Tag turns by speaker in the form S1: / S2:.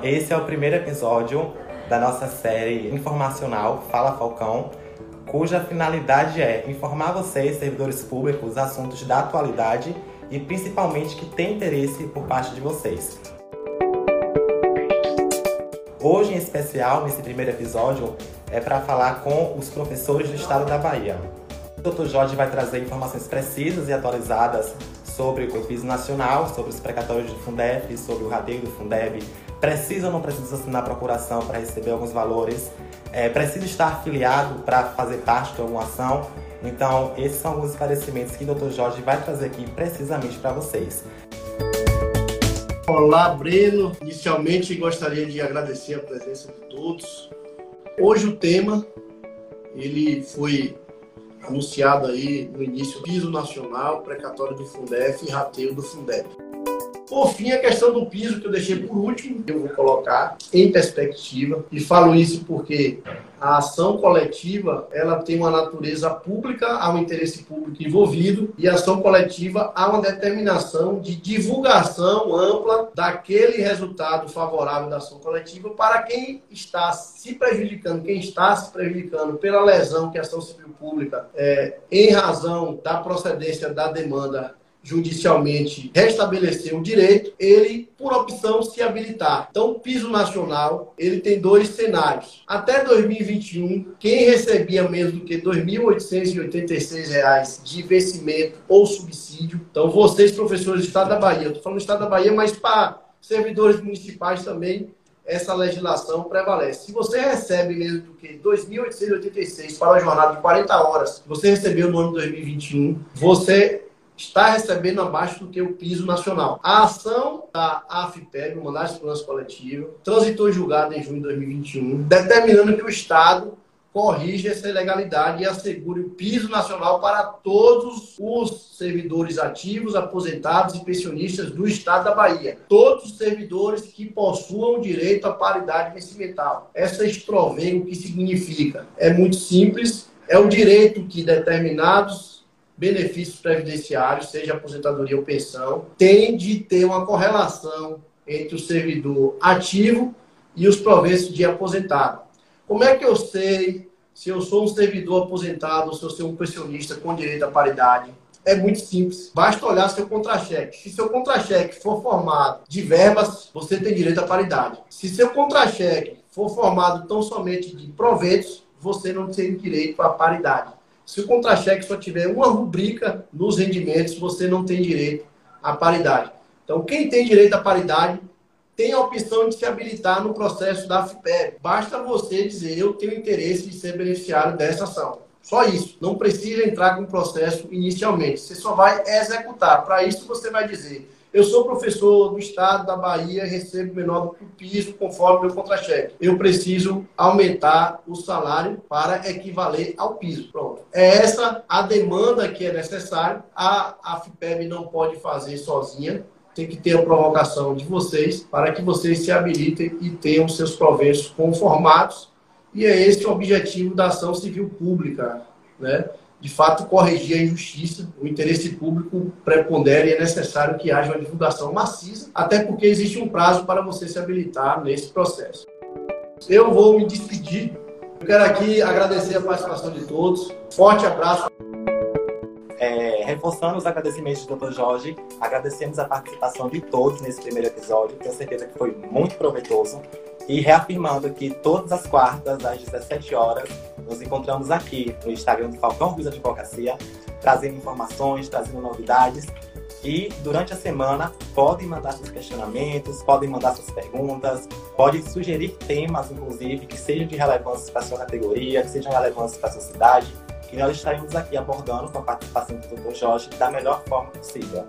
S1: Esse é o primeiro episódio da nossa série informacional Fala Falcão, cuja finalidade é informar vocês, servidores públicos, assuntos da atualidade e principalmente que tem interesse por parte de vocês. Hoje, em especial, nesse primeiro episódio, é para falar com os professores do estado da Bahia. O Dr. Jorge vai trazer informações precisas e atualizadas sobre o piso nacional, sobre os precatórios do Fundeb, sobre o rateio do Fundeb, precisa ou não precisa assinar procuração para receber alguns valores, é, precisa estar afiliado para fazer parte de alguma ação. Então, esses são alguns esclarecimentos que o Dr. Jorge vai trazer aqui precisamente para vocês.
S2: Olá, Breno. Inicialmente gostaria de agradecer a presença de todos. Hoje o tema ele foi anunciado aí no início piso nacional, precatório do Fundef e rateio do Fundeb. Por fim, a questão do piso, que eu deixei por último, eu vou colocar em perspectiva. E falo isso porque a ação coletiva ela tem uma natureza pública, há um interesse público envolvido, e a ação coletiva há uma determinação de divulgação ampla daquele resultado favorável da ação coletiva para quem está se prejudicando, quem está se prejudicando pela lesão que a ação civil pública, é, em razão da procedência da demanda judicialmente restabelecer o direito, ele, por opção, se habilitar. Então, o piso nacional, ele tem dois cenários. Até 2021, quem recebia menos do que R$ 2.886 de vencimento ou subsídio, então vocês, professores do Estado da Bahia, estou falando do Estado da Bahia, mas para servidores municipais também, essa legislação prevalece. Se você recebe menos do que 2.886 para uma jornada de 40 horas, você recebeu no ano de 2021, você está recebendo abaixo do que o piso nacional. A ação da AFPEB, o Mandato de Segurança Coletiva, transitou julgada em junho de 2021, determinando que o Estado corrija essa ilegalidade e assegure o piso nacional para todos os servidores ativos, aposentados e pensionistas do Estado da Bahia. Todos os servidores que possuam direito à paridade vencimental. Essa o que significa? É muito simples, é o direito que determinados benefícios previdenciários, seja aposentadoria ou pensão, tem de ter uma correlação entre o servidor ativo e os proventos de aposentado. Como é que eu sei se eu sou um servidor aposentado ou se eu sou um pensionista com direito à paridade? É muito simples. Basta olhar seu contra-cheque. Se seu contra-cheque for formado de verbas, você tem direito à paridade. Se seu contra-cheque for formado tão somente de proventos, você não tem direito à paridade. Se o contra-cheque só tiver uma rubrica nos rendimentos, você não tem direito à paridade. Então, quem tem direito à paridade tem a opção de se habilitar no processo da FIPEB. Basta você dizer, eu tenho interesse em ser beneficiário dessa ação. Só isso. Não precisa entrar com o processo inicialmente. Você só vai executar. Para isso, você vai dizer, eu sou professor do estado da Bahia, recebo menor do que o piso, conforme meu contra-cheque. Eu preciso aumentar o salário para equivaler ao piso. Pronto. É essa a demanda que é necessária. A AFPEB não pode fazer sozinha tem que ter a provocação de vocês para que vocês se habilitem e tenham seus proventos conformados. E é esse o objetivo da ação civil pública, né? De fato corrigir a injustiça, o interesse público prepondera e é necessário que haja uma divulgação maciça, até porque existe um prazo para você se habilitar nesse processo. Eu vou me despedir. Eu quero aqui agradecer a participação de todos. Forte abraço.
S1: É, reforçando os agradecimentos do Dr. Jorge, agradecemos a participação de todos nesse primeiro episódio. Tenho certeza que foi muito proveitoso. E reafirmando que todas as quartas, às 17 horas, nos encontramos aqui no Instagram do Falcão Ruiz Advocacia, trazendo informações, trazendo novidades. E durante a semana podem mandar seus questionamentos, podem mandar suas perguntas, podem sugerir temas, inclusive, que sejam de relevância para sua categoria, que sejam relevantes para a sua cidade, que nós estaremos aqui abordando com a participação do Dr. Jorge da melhor forma possível.